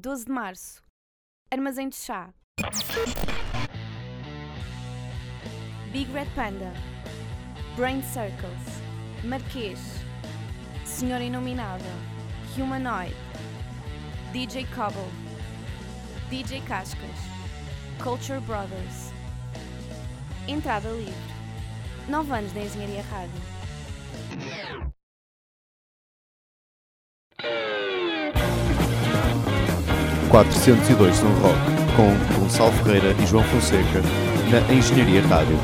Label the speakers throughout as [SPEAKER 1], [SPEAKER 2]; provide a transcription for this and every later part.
[SPEAKER 1] 12 de março. Armazém de chá. Big Red Panda. Brain Circles. Marquês. Senhora Inominável. Humanoid. DJ Cobble. DJ Cascas. Culture Brothers. Entrada livre. 9 anos na Engenharia Rádio.
[SPEAKER 2] 402 São Roque, com Gonçalo Ferreira e João Fonseca, na Engenharia Rádio.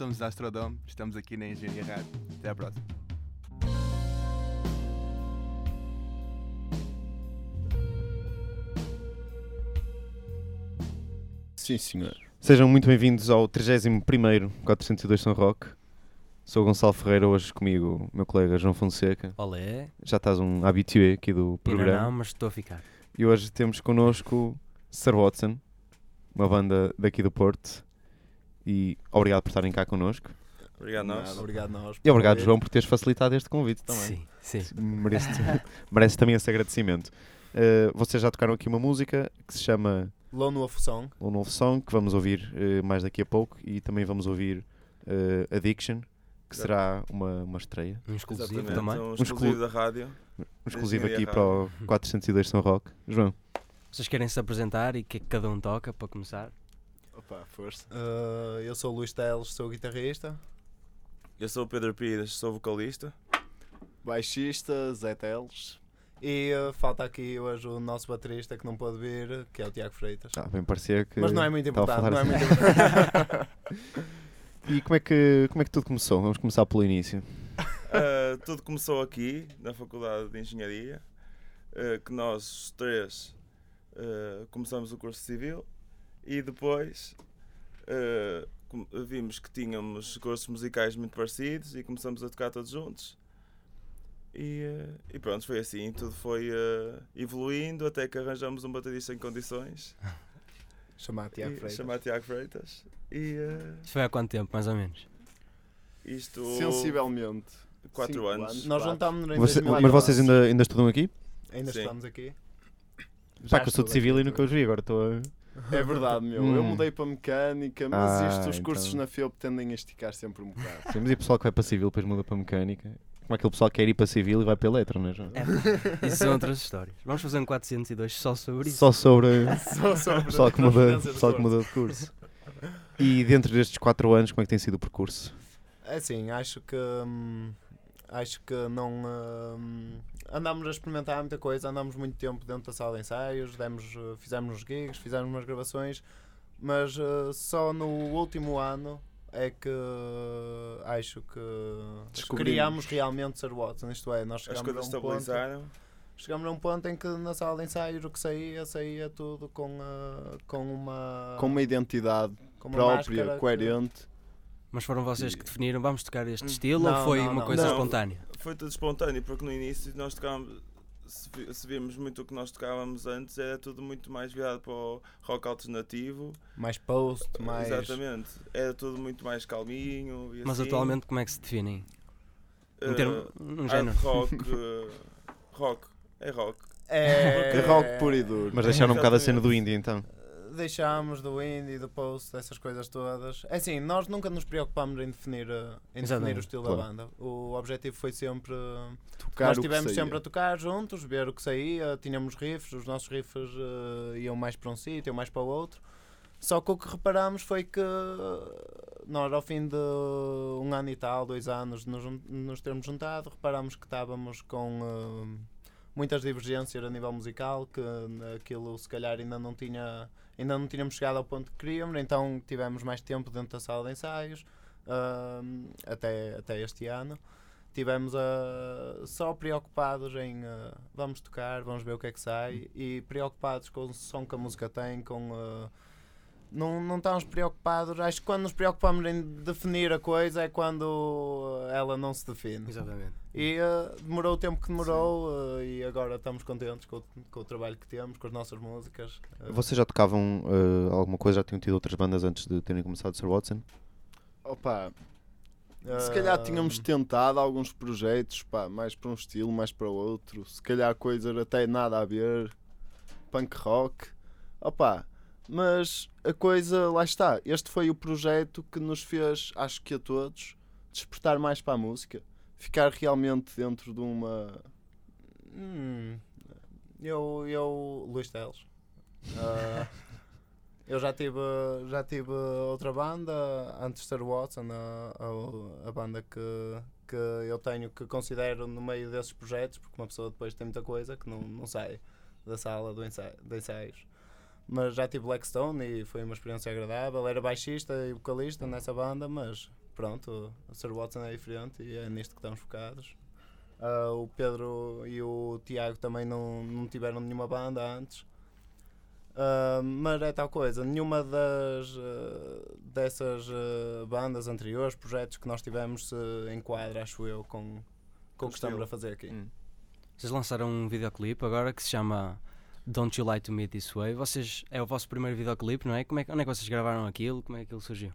[SPEAKER 3] Somos da Astrodome, estamos aqui na Engenharia Rádio. Até à próxima.
[SPEAKER 4] Sim, senhor. Sejam muito bem-vindos ao 31º 402 São Roque. Sou o Gonçalo Ferreira, hoje comigo o meu colega João Fonseca.
[SPEAKER 5] Olé,
[SPEAKER 4] Já estás um habitué aqui do
[SPEAKER 5] ainda
[SPEAKER 4] programa.
[SPEAKER 5] não, mas estou a ficar.
[SPEAKER 4] E hoje temos connosco Sir Watson, uma banda daqui do Porto. E obrigado por estarem cá connosco.
[SPEAKER 6] Obrigado, nós.
[SPEAKER 7] Obrigado nós.
[SPEAKER 4] E obrigado, João, por teres facilitado este convite também.
[SPEAKER 5] Sim, sim.
[SPEAKER 4] Merece, merece também esse agradecimento. Uh, vocês já tocaram aqui uma música que se chama
[SPEAKER 7] Lone Wolf Song.
[SPEAKER 4] um novo som que vamos ouvir eh, mais daqui a pouco e também vamos ouvir eh, Addiction, que será uma, uma estreia,
[SPEAKER 5] Um exclusivo
[SPEAKER 6] Exatamente,
[SPEAKER 5] também.
[SPEAKER 6] um
[SPEAKER 4] exclu-
[SPEAKER 6] exclusivo da rádio.
[SPEAKER 4] um exclusivo aqui para o 402 São Roque. João,
[SPEAKER 5] Vocês querem se apresentar e o que é que cada um toca para começar?
[SPEAKER 7] Opa, força. Uh, eu sou o Luís Teles, sou guitarrista.
[SPEAKER 6] Eu sou o Pedro Pires, sou vocalista.
[SPEAKER 7] Baixista, Zé Teles. E uh, falta aqui hoje o nosso baterista que não pôde vir, que é o Tiago Freitas.
[SPEAKER 4] ah, bem parecia que.
[SPEAKER 7] Mas não é muito importante, não é
[SPEAKER 4] falar
[SPEAKER 7] muito importante.
[SPEAKER 4] E como é, que, como é que tudo começou? Vamos começar pelo início.
[SPEAKER 6] Ah, tudo começou aqui, na Faculdade de Engenharia, ah, que nós três começamos o curso civil e depois com- vimos que tínhamos cursos musicais muito parecidos e começamos a tocar todos juntos. E, ah, e pronto, foi assim, tudo foi ah, evoluindo até que arranjamos um baterista em condições.
[SPEAKER 7] Chamar Tiago Freitas.
[SPEAKER 6] chamado Tiago Freitas. E
[SPEAKER 5] Isto foi há quanto tempo, mais ou menos?
[SPEAKER 6] isto.
[SPEAKER 8] Sensivelmente.
[SPEAKER 6] 4
[SPEAKER 8] Cinco
[SPEAKER 6] anos.
[SPEAKER 7] Nós juntámos-nos em
[SPEAKER 4] Você-
[SPEAKER 7] 2004.
[SPEAKER 4] mas vocês ainda, ainda estudam aqui?
[SPEAKER 7] Ainda
[SPEAKER 6] Sim.
[SPEAKER 7] estamos aqui.
[SPEAKER 4] Pá, que eu sou de
[SPEAKER 7] estudo
[SPEAKER 4] civil e nunca os vi, agora estou a.
[SPEAKER 8] É verdade, meu. Eu
[SPEAKER 4] Hum.
[SPEAKER 8] mudei para mecânica, mas
[SPEAKER 4] Ah,
[SPEAKER 8] isto, os cursos
[SPEAKER 4] então.
[SPEAKER 8] na FEUP tendem a esticar sempre um bocado.
[SPEAKER 4] Sim, mas e o pessoal que vai para civil depois muda para mecânica? Como é que o pessoal quer ir para civil e vai para eletro, não é, João?
[SPEAKER 5] Isso são outras histórias. Vamos fazer um 402 só sobre isso.
[SPEAKER 4] Só sobre.
[SPEAKER 7] Só sobre
[SPEAKER 4] O pessoal que muda, pessoal que
[SPEAKER 7] curso.
[SPEAKER 4] muda de curso. E dentro destes 4 anos, como é que tem sido o percurso?
[SPEAKER 7] É assim, acho que hum, acho que não hum, andámos a experimentar muita coisa, andámos muito tempo dentro da sala de ensaios, demos, eh, fizemos uns gigs, fizemos umas gravações, mas eh, só no último ano é que eh, acho que criámos realmente Sir Watson, isto é, nós
[SPEAKER 6] As
[SPEAKER 7] chegámos
[SPEAKER 6] coisas
[SPEAKER 7] a um ponto,
[SPEAKER 6] estabilizaram.
[SPEAKER 7] chegámos a um ponto em que na sala de ensaios o que saía, saía tudo com, eh, com uma
[SPEAKER 8] Com uma identidade
[SPEAKER 7] com uma
[SPEAKER 8] própria,
[SPEAKER 7] máscara que-
[SPEAKER 8] coerente.
[SPEAKER 5] Mas foram vocês que definiram, vamos tocar este estilo
[SPEAKER 7] Não,
[SPEAKER 5] ou foi
[SPEAKER 7] não,
[SPEAKER 5] uma
[SPEAKER 7] não.
[SPEAKER 5] coisa
[SPEAKER 6] Não.
[SPEAKER 5] espontânea?
[SPEAKER 6] Foi tudo espontâneo, porque no início nós tocávamos. Se, vi- se vimos muito o que nós tocávamos antes, era tudo muito mais virado para o rock alternativo.
[SPEAKER 7] mais post, mais
[SPEAKER 6] Exatamente. Era tudo muito mais calminho. E
[SPEAKER 5] Mas
[SPEAKER 6] assim.
[SPEAKER 5] atualmente como é que se definem? Em
[SPEAKER 6] Eh,
[SPEAKER 5] termos, um género.
[SPEAKER 6] rock. eh, rock. É rock.
[SPEAKER 7] é,
[SPEAKER 8] É rock puro e duro.
[SPEAKER 4] Mas deixaram um bocado a cena do indie então.
[SPEAKER 7] Deixámos do indie, do post, dessas coisas todas. É assim, nós nunca nos preocupámos em definir, eh, em definir o estilo
[SPEAKER 4] claro.
[SPEAKER 7] da banda. O objetivo foi sempre.
[SPEAKER 8] Tocar
[SPEAKER 7] nós estivemos sempre a tocar juntos, ver o que saía, tínhamos riffs, os nossos riffs eh, iam mais para um sítio, iam mais para o outro. Só que o que reparámos foi que nós, ao fim de um ano e tal, dois anos, nos, nos termos juntado, reparámos que estávamos com eh, muitas divergências a nível musical, que aquilo se calhar ainda não tinha ainda não tínhamos chegado ao ponto que queríamos, então tivemos mais tempo dentro da sala de ensaios até, até este ano. Tivemos ah, só preocupados em ah, vamos tocar, vamos ver o que é que sai e preocupados com o som que a música tem, com ah, não, não estamos preocupados. Acho que quando nos preocupamos em definir a coisa é quando ela não se define.
[SPEAKER 5] Exatamente.
[SPEAKER 7] E eh, demorou o tempo que demorou eh, e agora estamos contentes com o, com o trabalho que temos, com as nossas músicas. Eh,
[SPEAKER 4] Vocês já tocavam eh, alguma coisa? Já tinham tido outras bandas antes de terem começado Sir Watson?
[SPEAKER 8] Opa, se calhar tínhamos tentado alguns projetos, pá, mais para um estilo, mais para outro. Se calhar coisas até nada a ver. Punk rock. Opa, mas a coisa, lá está. Este foi o projeto que nos fez, acho que a todos, despertar mais para a música. Ficar realmente dentro de uma.
[SPEAKER 7] Hum, eu, eu, Luís Teles. Ah, eu já tive, já tive outra banda antes de ser Watson, a, a, a banda que, que eu tenho que considero no meio desses projetos, porque uma pessoa depois tem muita coisa que não, não sai da sala do ensaio, de ensaios. Mas já tive Blackstone e foi uma experiência agradável. Era baixista e vocalista nessa banda, mas pronto, o Sir Watson é diferente e é nisto que estamos focados. Ah, o Pedro e o Tiago também não, não tiveram nenhuma banda antes. Ah, mas é tal coisa, nenhuma das ah, dessas bandas anteriores, projetos que nós tivemos, se enquadra, acho eu, com, com o que estamos a fazer aqui.
[SPEAKER 6] Hum.
[SPEAKER 5] Vocês lançaram um videoclipe agora que se chama Don't You Lie to Me This Way. Vocês, é o vosso primeiro videoclipe, não é? Como é que, onde é que vocês gravaram aquilo? Como é que aquilo surgiu?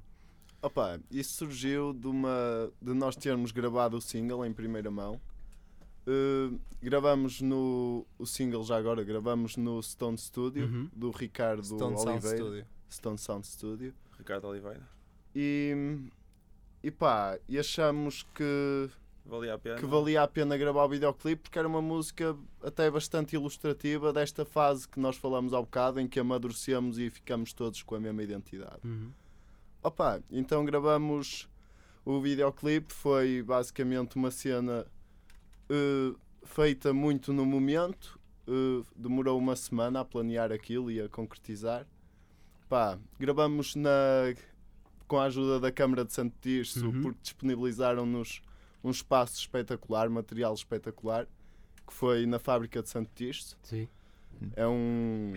[SPEAKER 8] Opa, isso surgiu de, uma, de nós termos gravado o single em primeira mão. Uh, gravamos no o single já agora, gravamos no Stone Studio
[SPEAKER 5] Uhum.
[SPEAKER 8] do Ricardo
[SPEAKER 7] Stone Sound
[SPEAKER 8] Oliveira,
[SPEAKER 7] Studio.
[SPEAKER 8] Stone Sound Studio.
[SPEAKER 6] Ricardo Oliveira.
[SPEAKER 8] E, e pá, e achamos que,
[SPEAKER 6] Valia a pena.
[SPEAKER 8] que valia a pena gravar o videoclipe porque era uma música até bastante ilustrativa desta fase que nós falamos há bocado em que amadurecemos e ficamos todos com a mesma identidade.
[SPEAKER 5] Uhum.
[SPEAKER 8] Opa, então gravamos o videoclipe, foi basicamente uma cena eh, feita muito no momento, eh, demorou uma semana a planear aquilo e a concretizar. Pá, gravamos na, com a ajuda da Câmara de Santo Tirso,
[SPEAKER 5] Uhum.
[SPEAKER 8] porque disponibilizaram-nos um espaço espetacular, material espetacular, que foi na fábrica de Santo Tirso.
[SPEAKER 5] Sim.
[SPEAKER 8] É um,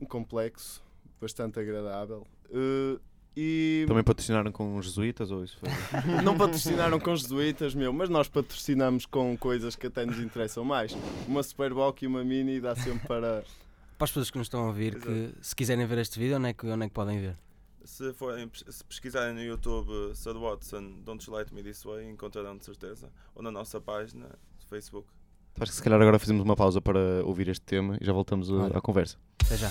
[SPEAKER 8] um complexo bastante agradável. Eh, e
[SPEAKER 4] Também patrocinaram com os jesuítas ou isso foi?
[SPEAKER 8] não patrocinaram com jesuítas, meu, mas nós patrocinamos com coisas que até nos interessam mais. Uma Superboc e uma Mini dá sempre para.
[SPEAKER 5] Para as pessoas que nos estão a ouvir, que se quiserem ver este vídeo, onde é que, onde é que podem ver?
[SPEAKER 6] Se, forem, se pesquisarem no YouTube Sir Watson, Don't You to Me This Way, encontrarão de certeza. Ou na nossa página do Facebook.
[SPEAKER 4] Acho que se calhar agora fazemos uma pausa para ouvir este tema e já voltamos à conversa.
[SPEAKER 5] Até já.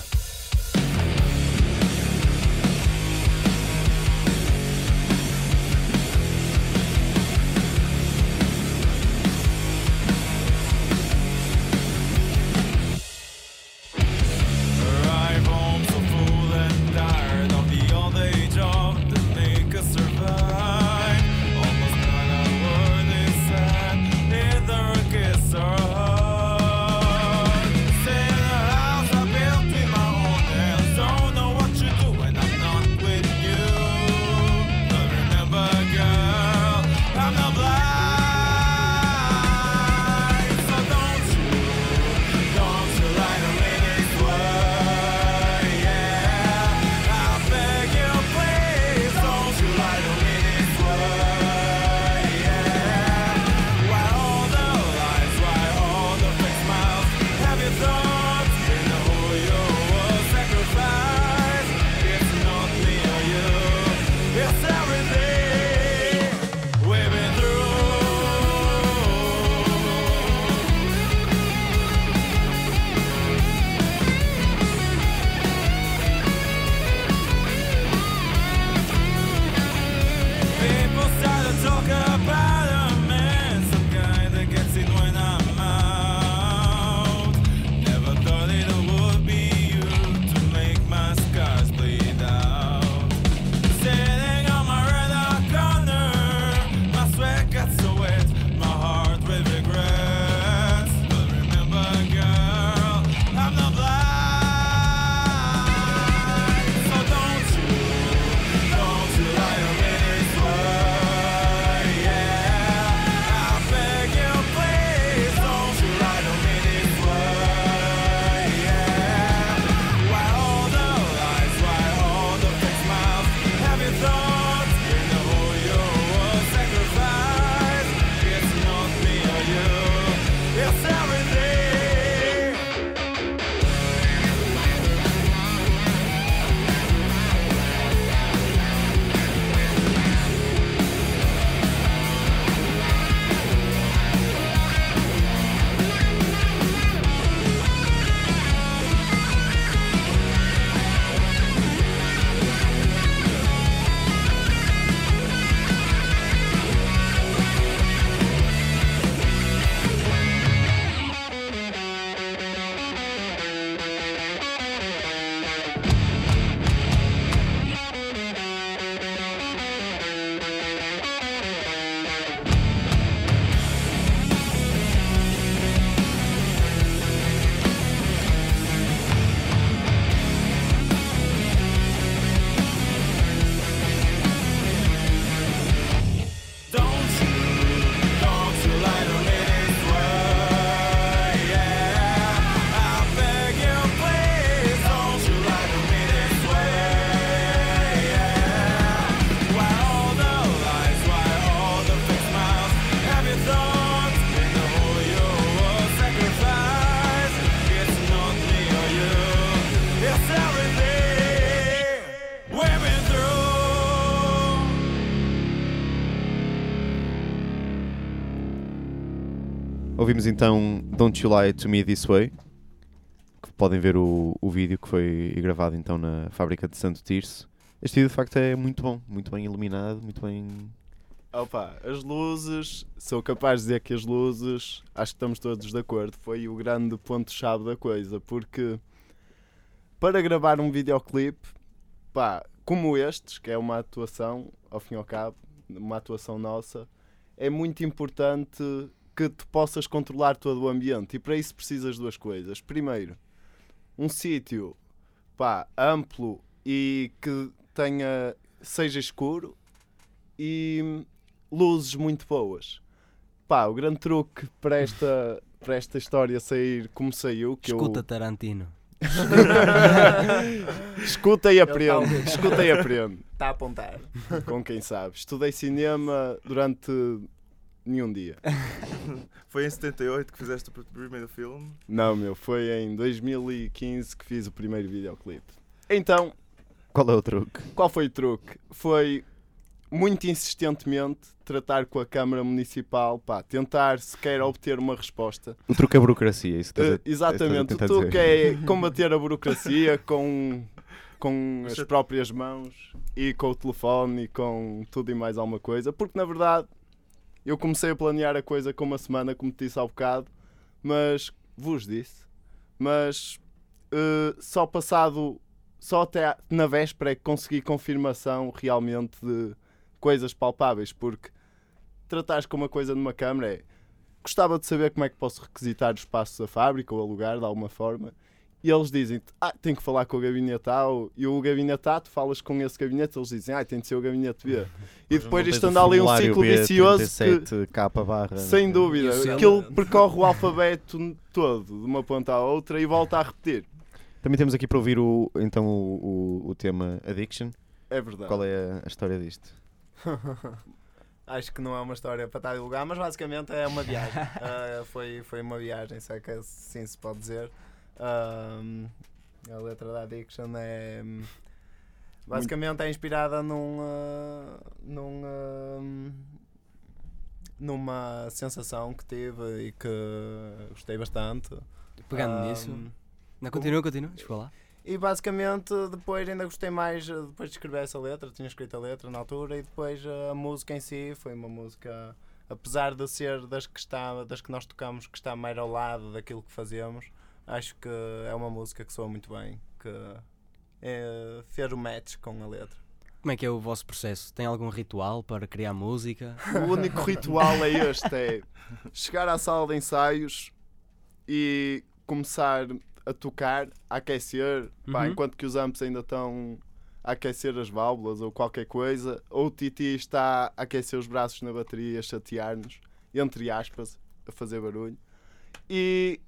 [SPEAKER 4] Ouvimos então Don't You Lie to Me This Way. Que podem ver o, o vídeo que foi gravado então na fábrica de Santo Tirso. Este vídeo de facto é muito bom, muito bem iluminado, muito bem.
[SPEAKER 8] Opa, as luzes, sou capaz de dizer que as luzes, acho que estamos todos de acordo, foi o grande ponto-chave da coisa, porque para gravar um videoclipe, pá, como estes, que é uma atuação, ao fim e ao cabo, uma atuação nossa, é muito importante que tu possas controlar todo o ambiente e para isso precisas de duas coisas. Primeiro, um sítio pá, amplo e que tenha seja escuro e luzes muito boas. Pá, o grande truque para esta, para esta história sair como saiu, que
[SPEAKER 5] Escuta
[SPEAKER 8] eu...
[SPEAKER 5] Tarantino.
[SPEAKER 8] Escuta e aprende.
[SPEAKER 7] tá-
[SPEAKER 8] Escuta e aprende.
[SPEAKER 7] Está a apontar.
[SPEAKER 8] Com quem sabe. Estudei cinema durante nenhum dia.
[SPEAKER 6] Foi em 78 que fizeste o pr- primeiro filme.
[SPEAKER 8] Não, meu, foi em 2015 que fiz o primeiro videoclipe. Então,
[SPEAKER 4] Qual é o truque?
[SPEAKER 8] qual foi o truque? Foi muito insistentemente tratar com a Câmara Municipal, pá, tentar sequer obter uma resposta.
[SPEAKER 4] O truque é burocracia, isso estás a-
[SPEAKER 8] Eh, exatamente,
[SPEAKER 4] estás a
[SPEAKER 8] o truque é combater a burocracia com, com as próprias mãos e com o telefone e com tudo e mais alguma coisa, porque na verdade eu comecei a planear a coisa com uma semana, como te disse há bocado, mas vos disse, mas eh, só passado, só até à- na véspera é que consegui confirmação realmente de coisas palpáveis, porque tratares com uma coisa numa câmara é gostava de saber como é que posso requisitar os espaços da fábrica ou alugar de alguma forma. E eles dizem-te, ah, tem que falar com o gabinete A, e o gabinete A, tu falas com esse gabinete, eles dizem, ah, tem de ser o gabinete B. E depois isto anda ali um ciclo vicioso que,
[SPEAKER 4] K barra.
[SPEAKER 8] sem dúvida,
[SPEAKER 5] E o selo-
[SPEAKER 8] aquilo percorre o alfabeto todo, de uma ponta à outra, e volta a repetir.
[SPEAKER 4] Também temos aqui para ouvir o, então o, o, o tema Addiction.
[SPEAKER 8] É verdade.
[SPEAKER 4] Qual é a, a história disto?
[SPEAKER 7] Acho que não é uma história para estar a divulgar, mas basicamente é uma viagem. Ah, foi, foi uma viagem, se é que assim se pode dizer. Ahm, a letra da Addiction é. hum, Basicamente é inspirada num. ah, num ah, numa sensação que tive e que gostei bastante.
[SPEAKER 5] Pegando
[SPEAKER 7] Ahm,
[SPEAKER 5] nisso. Não, continua, continua. Eu falar.
[SPEAKER 7] E basicamente depois ainda gostei mais eh, depois de escrever essa letra, tinha escrito a letra na altura e depois eh, a música em si foi uma música, apesar de ser das que, está, das que nós tocamos que está mais ao lado daquilo que fazemos, acho que é uma música que soa muito bem, que é, fez o match com a letra.
[SPEAKER 5] Como é que é o vosso processo? Tem algum ritual para criar música?
[SPEAKER 8] O único ritual é este: é chegar à sala de ensaios e começar a tocar, a aquecer, pá,
[SPEAKER 5] Uhum.
[SPEAKER 8] enquanto que os amps ainda estão a aquecer as válvulas ou qualquer coisa, ou o Titi está a aquecer os braços na bateria, a chatear-nos, entre aspas, a fazer barulho. E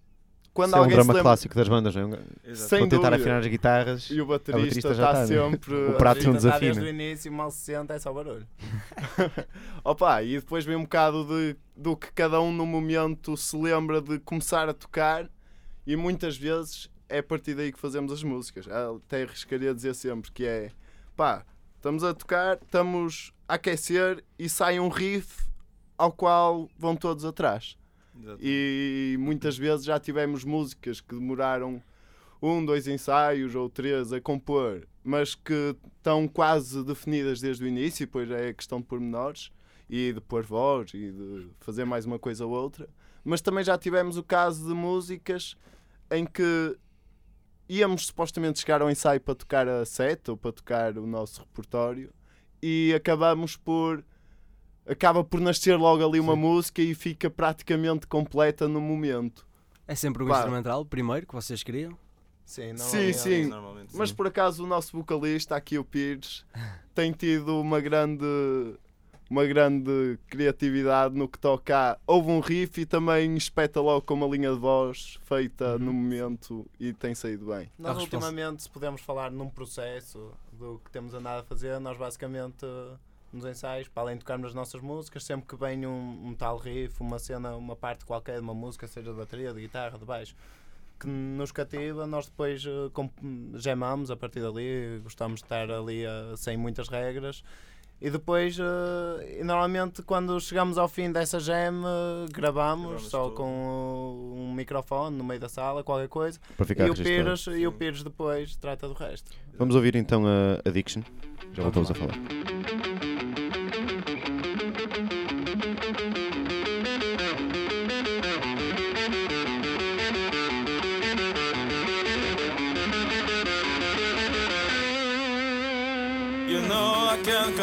[SPEAKER 8] quando
[SPEAKER 4] Isso é um
[SPEAKER 8] alguém se
[SPEAKER 4] drama
[SPEAKER 8] lembra.
[SPEAKER 4] clássico das bandas, não é?
[SPEAKER 8] Sem
[SPEAKER 4] Vou tentar
[SPEAKER 8] dúvida.
[SPEAKER 4] afinar as guitarras.
[SPEAKER 8] E o baterista,
[SPEAKER 4] baterista já
[SPEAKER 8] está
[SPEAKER 4] está, né?
[SPEAKER 8] sempre.
[SPEAKER 4] O
[SPEAKER 8] a
[SPEAKER 4] prato não desafina.
[SPEAKER 7] desde o início, mal se senta, é só barulho.
[SPEAKER 8] Opa, e depois vem um bocado de, do que cada um no momento se lembra de começar a tocar e muitas vezes é a partir daí que fazemos as músicas. Até arriscaria dizer sempre que é pá, estamos a tocar, estamos a aquecer e sai um riff ao qual vão todos atrás.
[SPEAKER 6] Exato.
[SPEAKER 8] E muitas vezes já tivemos músicas que demoraram um, dois ensaios ou três a compor, mas que estão quase definidas desde o início, depois é questão de pormenores e de pôr voz e de fazer mais uma coisa ou outra. Mas também já tivemos o caso de músicas em que íamos supostamente chegar ao ensaio para tocar a set ou para tocar o nosso repertório e acabamos por acaba por nascer logo ali uma
[SPEAKER 5] Sim.
[SPEAKER 8] música e fica praticamente completa no momento.
[SPEAKER 5] É sempre o
[SPEAKER 8] Claro.
[SPEAKER 5] instrumental, primeiro, que vocês criam?
[SPEAKER 7] Sim, não
[SPEAKER 8] Sim, sim.
[SPEAKER 6] Normalmente,
[SPEAKER 8] Mas
[SPEAKER 6] sim.
[SPEAKER 8] por acaso o nosso vocalista, aqui o Pires, tem tido uma grande uma grande criatividade no que toca a... Houve um riff e também espeta logo com uma linha de voz feita no momento e tem saído bem.
[SPEAKER 7] Nós ultimamente, se podemos falar num processo do que temos andado a fazer, nós basicamente nos ensaios, para além de tocarmos as nossas músicas, sempre que vem um, um tal riff, uma cena, uma parte qualquer de uma música, seja de bateria, de guitarra, de baixo, que nos cativa, nós depois comp- gemamos a partir dali, gostamos de estar ali eh, sem muitas regras E depois, eh, e normalmente, quando chegamos ao fim dessa jam, eh, gravamos
[SPEAKER 6] Gravamos
[SPEAKER 7] só
[SPEAKER 6] tudo.
[SPEAKER 7] com uh, um microfone no meio da sala, qualquer coisa.
[SPEAKER 4] Para ficar
[SPEAKER 7] E o. Pires, e o. Pires depois trata do resto.
[SPEAKER 4] Vamos ouvir então a Addiction. Já voltamos a falar.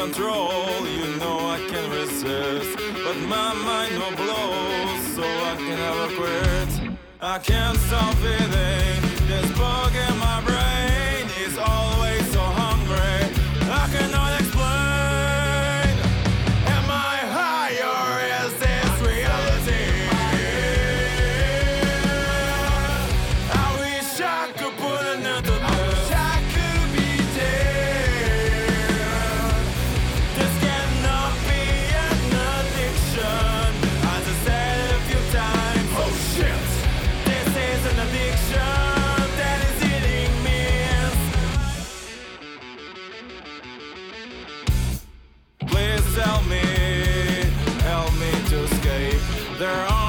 [SPEAKER 6] Control, you know I can resist. But my mind will blow, so I can never quit. I can't stop feeling They're all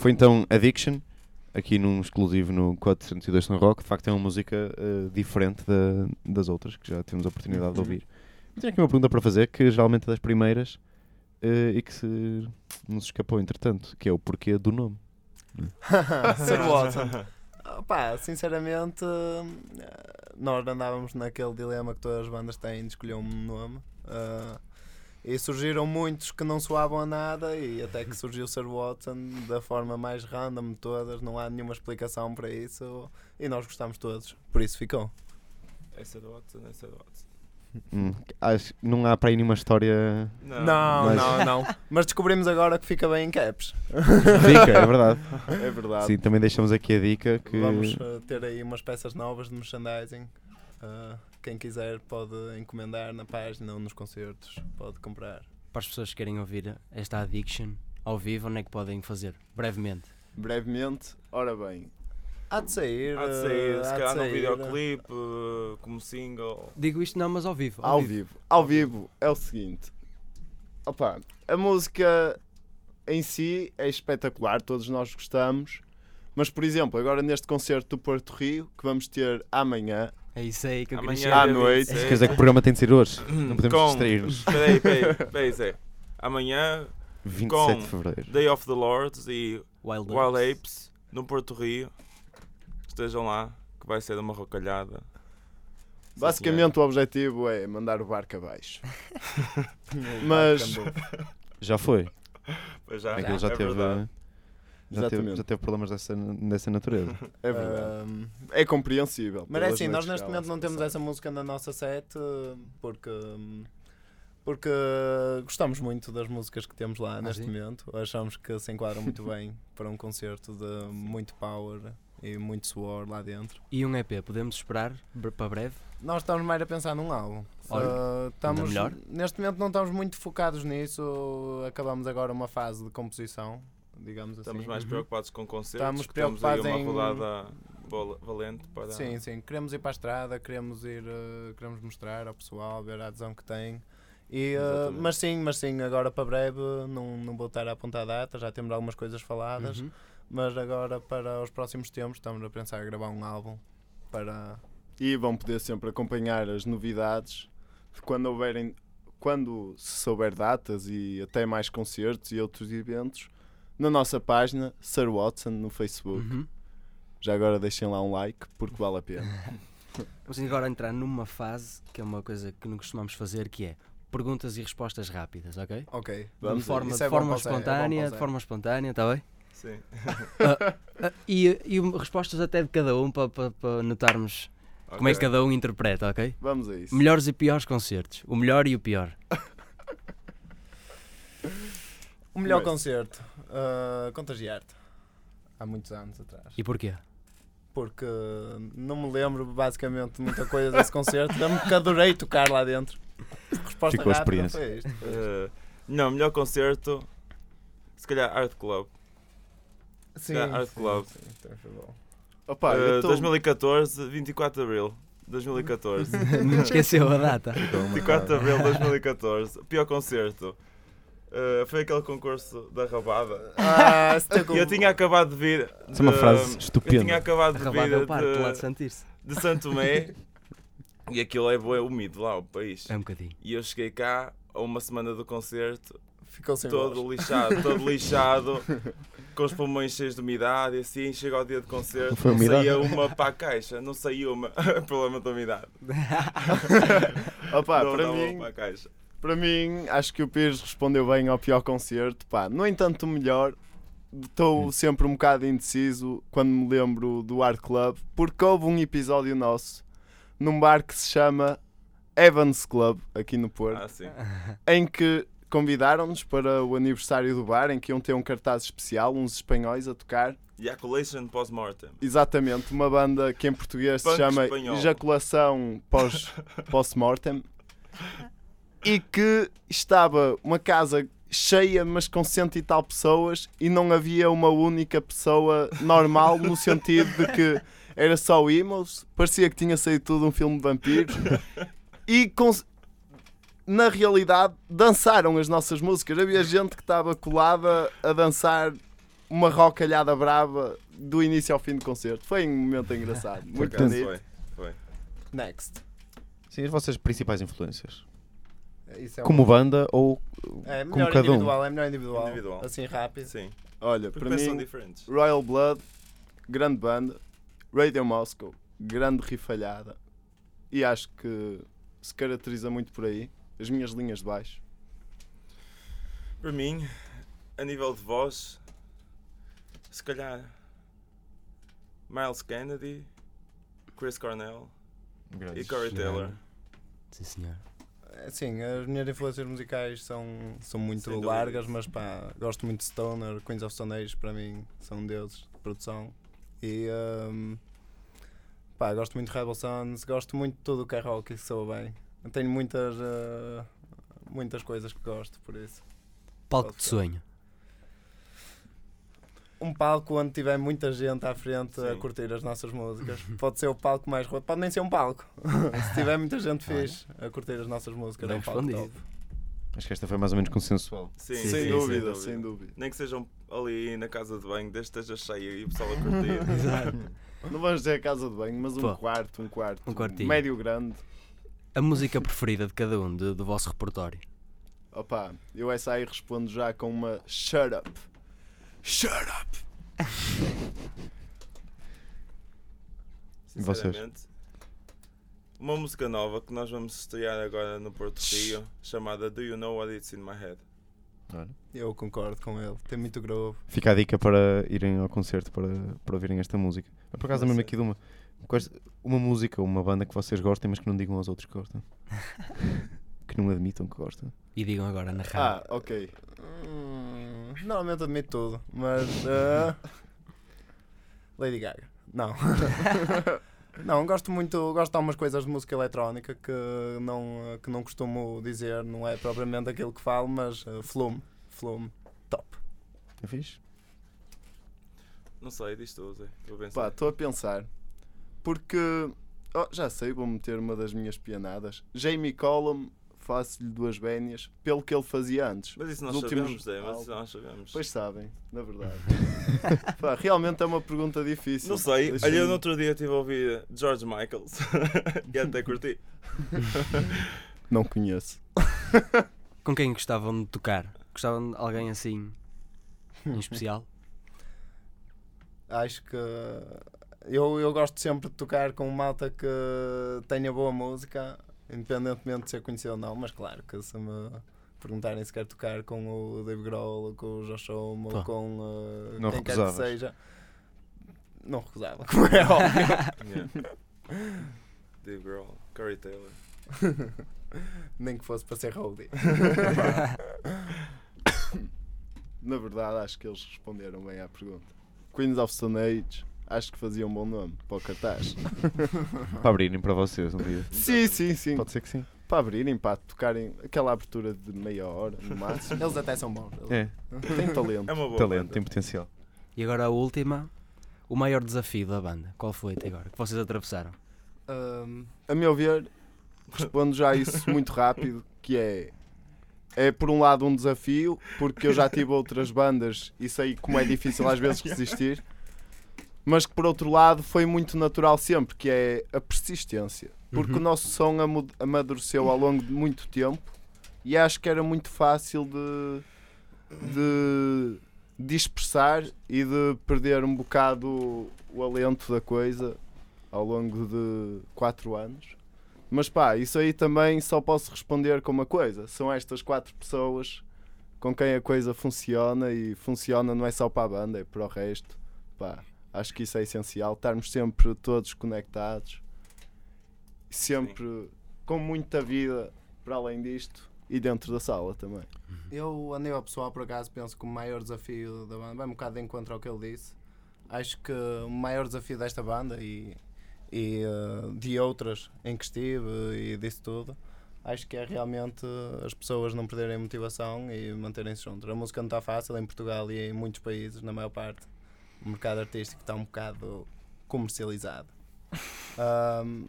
[SPEAKER 4] Foi então Addiction, aqui num exclusivo no 402 no Rock. De facto, é uma música eh, diferente da- das outras que já temos a oportunidade de ouvir. Eu tenho aqui uma pergunta para fazer, que geralmente é das primeiras eh, e que se nos escapou entretanto, que é o porquê do nome.
[SPEAKER 7] Sir Watson. Pá, sinceramente, eh, nós andávamos naquele dilema que todas as bandas têm de escolher um nome. eh, E surgiram muitos que não soavam a nada e até que surgiu o Sir Watson da forma mais random de todas, não há nenhuma explicação para isso e nós gostamos todos, por isso ficou.
[SPEAKER 6] É do Watson, é do Watson.
[SPEAKER 4] Hum, acho que não há para aí nenhuma história.
[SPEAKER 7] Não,
[SPEAKER 4] Mas-
[SPEAKER 7] não, não. Mas descobrimos agora que fica bem em caps.
[SPEAKER 4] Dica, é verdade.
[SPEAKER 8] É verdade.
[SPEAKER 4] Sim, também deixamos aqui a dica que.
[SPEAKER 7] Vamos uh, ter aí umas peças novas de merchandising. Uh, quem quiser pode encomendar na página ou nos concertos, pode comprar.
[SPEAKER 5] Para as pessoas que querem ouvir esta Addiction ao vivo, onde é que podem fazer? Brevemente.
[SPEAKER 8] Brevemente, ora bem,
[SPEAKER 7] Há de sair.
[SPEAKER 6] Há de sair, se calhar num videoclipe, uh, como single.
[SPEAKER 5] Digo isto não, mas ao vivo.
[SPEAKER 8] ao vivo. Ao vivo é o seguinte. Opa, a música em si é espetacular, todos nós gostamos. Mas, por exemplo, agora neste concerto do Porto Rio, que vamos ter amanhã,
[SPEAKER 5] É isso aí que eu queria
[SPEAKER 6] Amanhã
[SPEAKER 5] chegar.
[SPEAKER 8] à noite.
[SPEAKER 6] 26.
[SPEAKER 4] Quer dizer que o programa tem de ser hoje. Não podemos
[SPEAKER 6] Com-
[SPEAKER 4] distrair-nos.
[SPEAKER 6] Peraí, peraí, peraí, Zé. Amanhã,
[SPEAKER 4] 27 de
[SPEAKER 6] com-
[SPEAKER 4] Fevereiro.
[SPEAKER 6] Day of the Lords e
[SPEAKER 5] Wild,
[SPEAKER 6] Wild
[SPEAKER 5] Apes.
[SPEAKER 6] Apes no Porto Rio. Estejam lá, que vai ser uma rocalhada.
[SPEAKER 8] basicamente o objetivo é mandar o barco abaixo. Mas-
[SPEAKER 4] Já foi.
[SPEAKER 6] Pois já,
[SPEAKER 4] É que ele já
[SPEAKER 6] é
[SPEAKER 4] teve.
[SPEAKER 6] verdade.
[SPEAKER 4] Já teve, já teve problemas dessa, dessa natureza.
[SPEAKER 8] É verdade.
[SPEAKER 7] Um,
[SPEAKER 8] É compreensível.
[SPEAKER 7] Mas é assim, nós neste momento não temos essa música na nossa set porque, porque gostamos muito das músicas que temos lá neste
[SPEAKER 5] sim?
[SPEAKER 7] momento. Achamos que se enquadram muito bem para um concerto de muito power e muito suor lá dentro.
[SPEAKER 5] E um EP, podemos esperar para breve?
[SPEAKER 7] Nós estamos mais a pensar num álbum.
[SPEAKER 5] Olha,
[SPEAKER 7] Uh, estamos,
[SPEAKER 5] melhor.
[SPEAKER 7] Neste momento não estamos muito focados nisso. Acabamos agora uma fase de composição, digamos assim.
[SPEAKER 6] Estamos mais
[SPEAKER 5] Uhum.
[SPEAKER 6] preocupados com concertos.
[SPEAKER 7] Estamos
[SPEAKER 6] que temos aí
[SPEAKER 7] preocupados
[SPEAKER 6] uma
[SPEAKER 7] em-
[SPEAKER 6] rodada valente para.
[SPEAKER 7] Sim, sim. Queremos ir para a estrada, queremos ir, uh, queremos mostrar ao pessoal, ver a adesão que tem. E, uh, mas sim, mas sim, agora para breve não, não vou estar a apontar a data, já temos algumas coisas faladas,
[SPEAKER 5] Uhum.
[SPEAKER 7] mas agora para os próximos tempos estamos a pensar em gravar um álbum para
[SPEAKER 8] E vão poder sempre acompanhar as novidades de quando houverem, quando se souber datas e até mais concertos e outros eventos na nossa página Sir Watson no Facebook.
[SPEAKER 5] Uhum.
[SPEAKER 8] Já agora deixem lá um like porque vale a pena.
[SPEAKER 5] Vamos agora entrar numa fase que é uma coisa que não costumamos fazer, que é perguntas e respostas rápidas, ok?
[SPEAKER 7] Ok.
[SPEAKER 8] Vamos
[SPEAKER 5] de forma, de
[SPEAKER 7] é
[SPEAKER 5] forma
[SPEAKER 7] o Zé, é
[SPEAKER 5] espontânea,
[SPEAKER 7] o
[SPEAKER 5] de forma espontânea, está bem?
[SPEAKER 6] Sim.
[SPEAKER 5] Ah, e, e um- respostas até de cada um para, para, para notarmos como é que cada um interpreta, ok?
[SPEAKER 8] Vamos a isso.
[SPEAKER 5] Melhores e piores concertos. O melhor e o pior.
[SPEAKER 7] O melhor
[SPEAKER 8] Mas-
[SPEAKER 7] concerto, uh, Contagiar-te, há muitos anos atrás.
[SPEAKER 5] E porquê?
[SPEAKER 7] Porque não me lembro basicamente de muita coisa desse concerto, lembro que adorei tocar lá dentro. Resposta
[SPEAKER 4] Ficou a experiência.
[SPEAKER 7] foi isto.
[SPEAKER 6] Uh, não, melhor concerto. Se calhar Art Club.
[SPEAKER 7] Sim,
[SPEAKER 6] calhar Art
[SPEAKER 7] sim,
[SPEAKER 6] Club.
[SPEAKER 7] sim, foi bom.
[SPEAKER 8] Opa,
[SPEAKER 6] Uh,
[SPEAKER 8] tô-
[SPEAKER 6] 2014, 24 de Abril. 2014.
[SPEAKER 5] Não esqueceu a data.
[SPEAKER 6] 24 de Abril de 2014. Pior concerto. Uh, foi aquele concurso da rabada.
[SPEAKER 7] Ah, se
[SPEAKER 6] E eu tinha acabado de vir.
[SPEAKER 4] Isso é uma
[SPEAKER 6] de-
[SPEAKER 4] frase
[SPEAKER 6] Eu tinha
[SPEAKER 4] estupenda.
[SPEAKER 6] acabado de
[SPEAKER 5] Rabada
[SPEAKER 6] vir
[SPEAKER 5] é o parque, lá de
[SPEAKER 6] de,
[SPEAKER 5] Santirce.
[SPEAKER 6] de Santo Tomé. e aquilo é úmido lá, o país.
[SPEAKER 5] É um bocadinho.
[SPEAKER 6] E eu cheguei cá a uma semana do concerto,
[SPEAKER 7] Ficou sem
[SPEAKER 6] todo
[SPEAKER 7] voz.
[SPEAKER 6] lixado, todo lixado, com os pulmões cheios de umidade e assim, chega ao dia de concerto,
[SPEAKER 4] Não
[SPEAKER 6] não saía uma para a caixa, não saía uma, problema de umidade.
[SPEAKER 8] Opa,
[SPEAKER 6] não
[SPEAKER 8] para
[SPEAKER 6] dava
[SPEAKER 8] mim,
[SPEAKER 6] para a caixa.
[SPEAKER 8] Para mim, acho que o Pires respondeu bem ao pior concerto. Pá, no entanto, o melhor, estou sempre um bocado indeciso quando me lembro do Art Club, porque houve um episódio nosso num bar que se chama Evans Club, aqui no Porto,
[SPEAKER 6] Ah, sim.
[SPEAKER 8] em que convidaram-nos para o aniversário do bar, em que iam ter um cartaz especial, uns espanhóis a tocar.
[SPEAKER 6] Ejaculation Post-Mortem.
[SPEAKER 8] Exatamente, uma banda que em português se chama
[SPEAKER 6] espanhol.
[SPEAKER 8] Ejaculação pós- Post-Mortem e que estava uma casa cheia, mas com cento e tal pessoas e não havia uma única pessoa normal no sentido de que era só emos, parecia que tinha saído tudo um filme de vampiros e cons- na realidade dançaram as nossas músicas. Havia gente que estava colada a dançar uma rocalhada brava do início ao fim do concerto. Foi um momento engraçado, muito bonito.
[SPEAKER 6] foi. foi.
[SPEAKER 7] Next.
[SPEAKER 4] Sim, as vossas principais influências.
[SPEAKER 7] Isso é
[SPEAKER 4] Como
[SPEAKER 7] uma-
[SPEAKER 4] banda ou
[SPEAKER 7] É
[SPEAKER 4] como
[SPEAKER 7] melhor
[SPEAKER 4] cada um?
[SPEAKER 7] individual, é melhor individual.
[SPEAKER 6] Individual.
[SPEAKER 7] Assim rápido.
[SPEAKER 6] Sim.
[SPEAKER 8] Olha,
[SPEAKER 6] Porque
[SPEAKER 8] para mim,
[SPEAKER 6] diferentes.
[SPEAKER 8] Royal Blood, grande banda, Radio Moscow, grande rifalhada e acho que se caracteriza muito por aí. As minhas linhas de baixo.
[SPEAKER 6] Para mim, a nível de voz, se calhar Miles Kennedy, Chris Cornell e Corey Taylor.
[SPEAKER 5] Sim, senhor.
[SPEAKER 7] Sim, as minhas influências musicais são, são muito
[SPEAKER 6] Sem dúvida.
[SPEAKER 7] largas, mas pá, gosto muito de Stoner, Queens of Stone Age para mim são deuses de produção. E ahm, pá, gosto muito de Rebel Sons, gosto muito de tudo o que é rock e que soa bem. Tenho muitas, ah, muitas coisas que gosto, por isso.
[SPEAKER 5] Palco de sonho.
[SPEAKER 7] Um palco onde tiver muita gente à frente a
[SPEAKER 6] Sim.
[SPEAKER 7] curtir as nossas músicas. Pode ser o palco mais roto, pode nem ser um palco. Se tiver muita gente fixe a curtir as nossas músicas,
[SPEAKER 5] Bem
[SPEAKER 7] é um palco
[SPEAKER 5] respondido.
[SPEAKER 7] top.
[SPEAKER 4] Acho que esta foi mais ou menos consensual.
[SPEAKER 6] Sim,
[SPEAKER 5] Sim,
[SPEAKER 8] sem,
[SPEAKER 5] sim,
[SPEAKER 8] dúvida, sem dúvida.
[SPEAKER 6] Nem que sejam ali na casa de banho, desde que esteja cheia e o pessoal a curtir.
[SPEAKER 5] Exato.
[SPEAKER 8] Não vamos dizer casa de banho, mas um
[SPEAKER 5] Pô.
[SPEAKER 8] quarto, um quarto.
[SPEAKER 5] Um quartinho.
[SPEAKER 8] Médio grande.
[SPEAKER 5] A música preferida de cada um, de- do vosso repertório.
[SPEAKER 8] Opa, eu essa aí respondo já com uma shut up. Shut up!
[SPEAKER 4] E vocês?
[SPEAKER 6] Sinceramente, uma música nova que nós vamos estrear agora no Porto Rio, chamada Do You Know What It's In My Head?
[SPEAKER 4] Olha.
[SPEAKER 7] Eu concordo com ele, tem muito groove.
[SPEAKER 4] Fica a dica para irem ao concerto para, para ouvirem esta música. Eu, por acaso lembro-me
[SPEAKER 7] ser.
[SPEAKER 4] aqui de uma, uma música, uma banda que vocês gostem, mas que não digam aos outros que gostam. que não admitam que gostam.
[SPEAKER 5] E digam agora na
[SPEAKER 8] Ah,
[SPEAKER 5] rádio.
[SPEAKER 8] ok.
[SPEAKER 7] Hum, normalmente admito tudo, mas. ah, Lady Gaga. Não. não, gosto muito. Gosto de algumas coisas de música eletrónica que não, que não costumo dizer, não é propriamente aquilo que falo, mas ah, Flume. Flume. Top.
[SPEAKER 4] É fixe?
[SPEAKER 6] Não sei, diz tu, Zé. Estou a
[SPEAKER 8] Pá,
[SPEAKER 6] pensar.
[SPEAKER 8] estou a pensar. Porque. Oh, já sei, vou meter uma das minhas pianadas. Jamie Collum, faço-lhe duas vénias, pelo que ele fazia antes.
[SPEAKER 6] Mas isso nós
[SPEAKER 8] últimos
[SPEAKER 6] sabemos, Zé, mas nós sabemos.
[SPEAKER 8] Pois sabem, na verdade. Pá, realmente é uma pergunta difícil.
[SPEAKER 6] Não sei, olha, eu no outro dia estive a ouvir George Michaels e até curti.
[SPEAKER 8] Não conheço.
[SPEAKER 5] Com quem gostavam de tocar? Gostavam de alguém assim em especial?
[SPEAKER 7] Acho que. Eu, eu gosto sempre de tocar com malta que tenha boa música, independentemente de ser conhecido ou não, mas claro que se me perguntarem se quero tocar com o Dave Grohl, ou com o Josh Homme, ou com uh,
[SPEAKER 4] Não
[SPEAKER 7] quem quer que
[SPEAKER 4] recusavas.
[SPEAKER 7] seja, não recusava, como é óbvio.
[SPEAKER 6] Yeah. Dave Grohl, Corey Taylor.
[SPEAKER 7] Nem que fosse para ser roadie.
[SPEAKER 8] Na verdade, acho que eles responderam bem à pergunta. Queens of Stone Age, acho que fazia um bom nome para o cartaz.
[SPEAKER 4] Para abrirem para vocês um dia.
[SPEAKER 8] sim, sim, sim.
[SPEAKER 4] Pode ser que sim.
[SPEAKER 8] Para abrirem, para tocarem aquela abertura de meia hora, no máximo.
[SPEAKER 7] Eles até são bons.
[SPEAKER 4] É,
[SPEAKER 8] Tem talento.
[SPEAKER 6] É uma boa
[SPEAKER 4] talento,
[SPEAKER 6] banda.
[SPEAKER 4] tem potencial.
[SPEAKER 5] E agora a última, o maior desafio da banda. Qual foi até agora? Que vocês atravessaram?
[SPEAKER 7] Ahm,
[SPEAKER 8] A meu ver, respondo já isso muito rápido, que é é por um lado um desafio, porque eu já tive outras bandas e sei como é difícil às vezes resistir, mas que por outro lado foi muito natural sempre, que é a persistência. Porque
[SPEAKER 5] Uhum.
[SPEAKER 8] o nosso som amadureceu ao longo de muito tempo e acho que era muito fácil de, de dispersar e de perder um bocado o, o alento da coisa ao longo de 4 anos. Mas pá, isso aí também só posso responder com uma coisa: são estas quatro pessoas com quem a coisa funciona e funciona não é só para a banda, é para o resto. Pá, acho que isso é essencial, estarmos sempre todos conectados, sempre com muita vida para além disto e dentro da sala também.
[SPEAKER 7] Eu, a nível pessoal, por acaso, penso que o maior desafio da banda vai um bocado de encontro ao que ele disse. Acho que o maior desafio desta banda e, e eh, de outras em que estive e disso tudo, acho que é realmente as pessoas não perderem motivação e manterem-se juntos. A música não está fácil em Portugal e em muitos países, na maior parte. O mercado artístico está um bocado comercializado.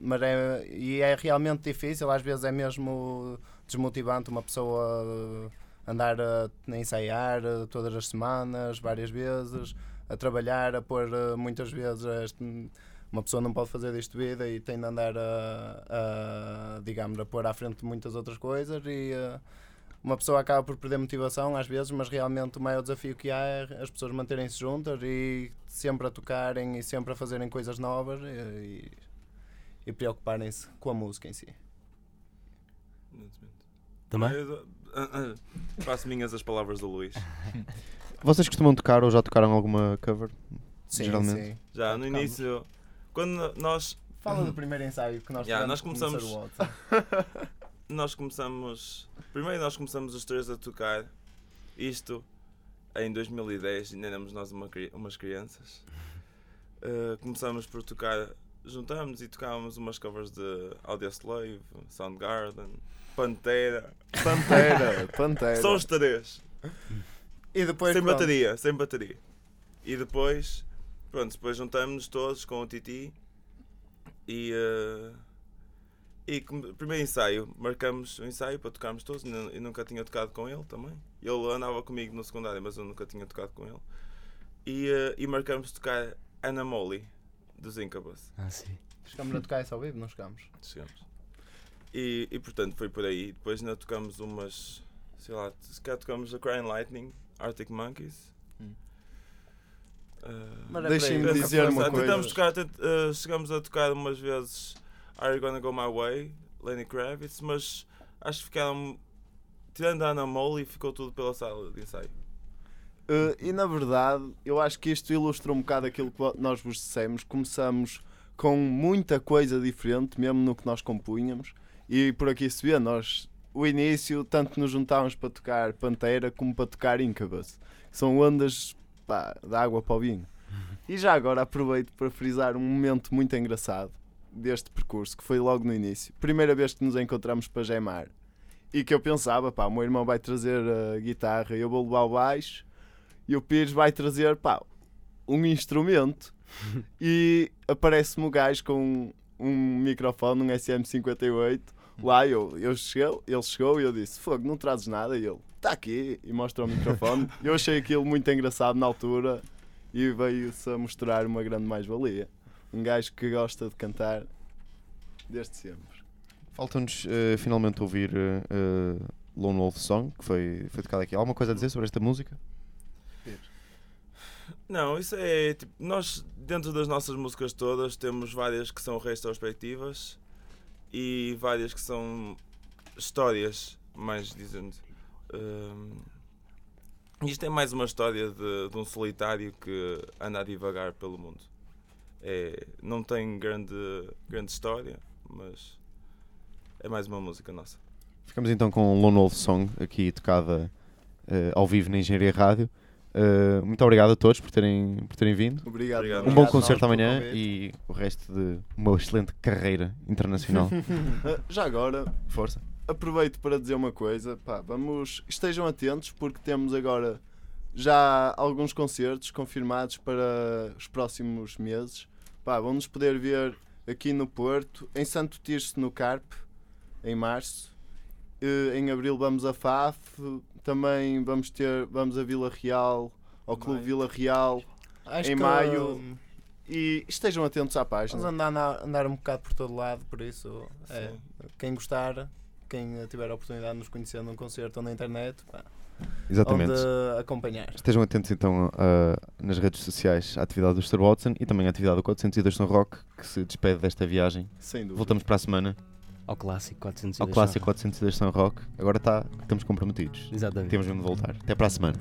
[SPEAKER 7] Mas é, e é realmente difícil, às vezes é mesmo desmotivante uma pessoa uh, andar a, ensaiar uh, todas as semanas, várias vezes, a trabalhar, a pôr uh, muitas vezes uma pessoa não pode fazer disto vida e tem de andar a, a, digamos, a pôr à frente de muitas outras coisas e uma pessoa acaba por perder motivação às vezes, mas realmente o maior desafio que há é as pessoas manterem-se juntas e sempre a tocarem e sempre a fazerem coisas novas e, e preocuparem-se com a música em si.
[SPEAKER 5] Também?
[SPEAKER 6] Eu- Faço minhas as palavras do Luís.
[SPEAKER 4] Vocês costumam tocar ou já tocaram alguma cover?
[SPEAKER 7] Sim,
[SPEAKER 4] Geralmente.
[SPEAKER 7] sim.
[SPEAKER 6] Já no
[SPEAKER 7] tocamos.
[SPEAKER 6] início, quando nós,
[SPEAKER 7] Fala do primeiro ensaio que nós
[SPEAKER 6] Yeah,
[SPEAKER 7] tivemos
[SPEAKER 6] nós começamos-. nós começamos. Primeiro nós começamos os três a tocar isto em 2010, ainda éramos nós uma umas crianças. Uh, começamos por tocar, juntámos e tocávamos umas covers de Audioslave, Soundgarden, Pantera.
[SPEAKER 8] Pantera, Pantera.
[SPEAKER 6] Só os três.
[SPEAKER 7] E depois
[SPEAKER 6] sem
[SPEAKER 7] pronto,
[SPEAKER 6] bateria, sem bateria. E depois, pronto, depois juntamos-nos todos com o Titi e. eh, e primeiro ensaio, marcamos o ensaio para tocarmos todos. Eu nunca tinha tocado com ele também. Ele andava comigo no secundário, mas eu nunca tinha tocado com ele. E, eh, e marcamos tocar Anna Molly dos Incubus.
[SPEAKER 5] Ah, sim.
[SPEAKER 7] Chegamos a tocar essa ao vivo, não chegamos.
[SPEAKER 6] Chegamos. E, e portanto foi por aí. Depois ainda tocamos umas. Sei lá, se calhar tocamos a Crying Lightning, Arctic Monkeys.
[SPEAKER 7] Hum.
[SPEAKER 6] Ah,
[SPEAKER 7] Mas é
[SPEAKER 8] Deixem-me dizer uma
[SPEAKER 6] Tentamos
[SPEAKER 8] coisa.
[SPEAKER 6] tocar, tent- ah, chegamos a tocar umas vezes Are You Gonna Go My Way, Lenny Kravitz, mas acho que ficaram. Tirando a Ana Molly, ficou tudo pela sala de ensaio.
[SPEAKER 8] Uh, e na verdade, eu acho que isto ilustra um bocado aquilo que nós vos dissemos. Começamos com muita coisa diferente, mesmo no que nós compunhamos. E por aqui se vê, nós, o início, tanto nos juntávamos para tocar Pantera como para tocar Incubus. que São ondas pá, da água para o vinho. E já agora aproveito para frisar um momento muito engraçado deste percurso, que foi logo no início. Primeira vez que nos encontramos para gemar. E que eu pensava, pá, o meu irmão vai trazer a guitarra, eu vou levar o baixo e o Pires vai trazer pá, um instrumento e aparece-me o gajo com um microfone, um SM58 lá eu, eu chegou, ele chegou e eu disse fogo, não trazes nada e ele está aqui e mostra o microfone eu achei aquilo muito engraçado na altura e veio-se a mostrar uma grande mais-valia um gajo que gosta de cantar desde sempre
[SPEAKER 4] Falta-nos eh, finalmente ouvir eh, Lone Wolf Song, que foi, foi tocado aqui. Alguma coisa a dizer sobre esta música?
[SPEAKER 6] Não, isso é tipo, nós dentro das nossas músicas todas temos várias que são retrospectivas e várias que são histórias, mais dizendo. Hum, isto é mais uma história de, de um solitário que anda a divagar pelo mundo. É, não tem grande, grande história, mas é mais uma música nossa.
[SPEAKER 4] Ficamos então com Lone Wolf Song, aqui tocada eh, ao vivo na Engenharia Rádio. Eh, muito obrigado a todos por terem, por terem vindo.
[SPEAKER 8] obrigado,
[SPEAKER 6] Obrigado.
[SPEAKER 4] Um bom
[SPEAKER 7] Obrigado,
[SPEAKER 4] concerto amanhã e o resto de uma excelente carreira internacional.
[SPEAKER 8] Uh, já agora
[SPEAKER 4] Força.
[SPEAKER 8] aproveito para dizer uma coisa, pá, vamos, estejam atentos porque temos agora já alguns concertos confirmados para os próximos meses. Pá, vamos poder ver aqui no Porto, em Santo Tirso no Carpe, em março. Eh, Em abril vamos a FAF, também vamos ter, vamos a Vila Real, ao Clube
[SPEAKER 7] Maio.
[SPEAKER 8] Vila Real
[SPEAKER 7] Acho
[SPEAKER 8] Em maio,
[SPEAKER 7] hum,
[SPEAKER 8] e estejam atentos à
[SPEAKER 7] Vamos
[SPEAKER 8] página.
[SPEAKER 7] andar, na- andar um bocado por todo lado, por isso, é, quem gostar, quem tiver a oportunidade de nos conhecer num concerto ou na internet, pá,
[SPEAKER 4] Exatamente.
[SPEAKER 7] onde acompanhar.
[SPEAKER 4] Estejam atentos então a- nas redes sociais à atividade do Sr. Watson e também à atividade do 402 São Rock, que se despede desta viagem.
[SPEAKER 8] Sem dúvida.
[SPEAKER 4] Voltamos para a semana
[SPEAKER 5] Ao clássico 400
[SPEAKER 4] ao clássico 402 São Rock. Agora tá, estamos comprometidos.
[SPEAKER 5] Exatamente.
[SPEAKER 4] Temos mesmo de voltar. Até para a semana.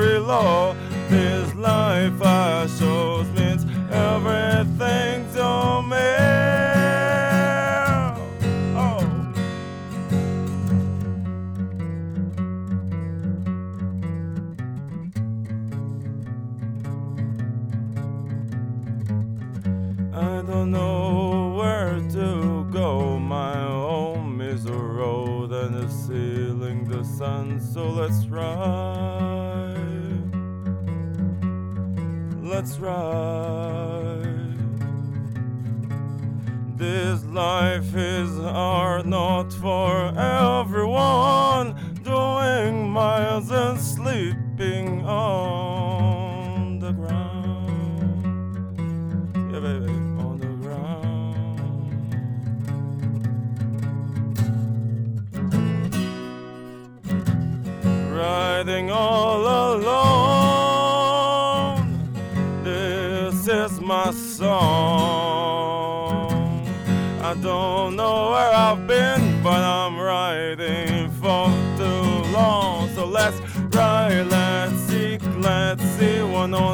[SPEAKER 6] very law. This life I shows means everything's on me. Oh. I don't know where to go, my home is a road and a ceiling, the sun, so let's run. That's right. This life is hard not for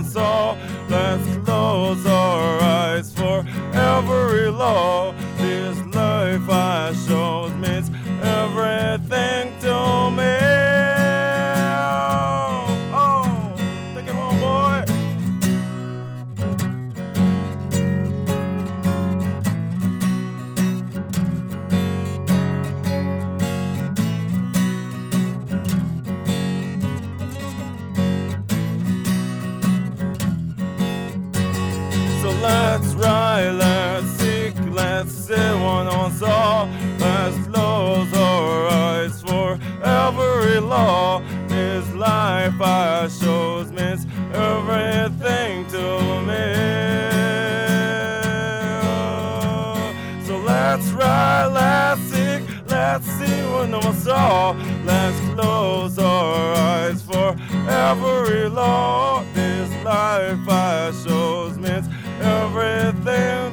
[SPEAKER 6] So. Let's close our eyes for every law. This life I show means everything all. Let's close our eyes for every law this life I shows means everything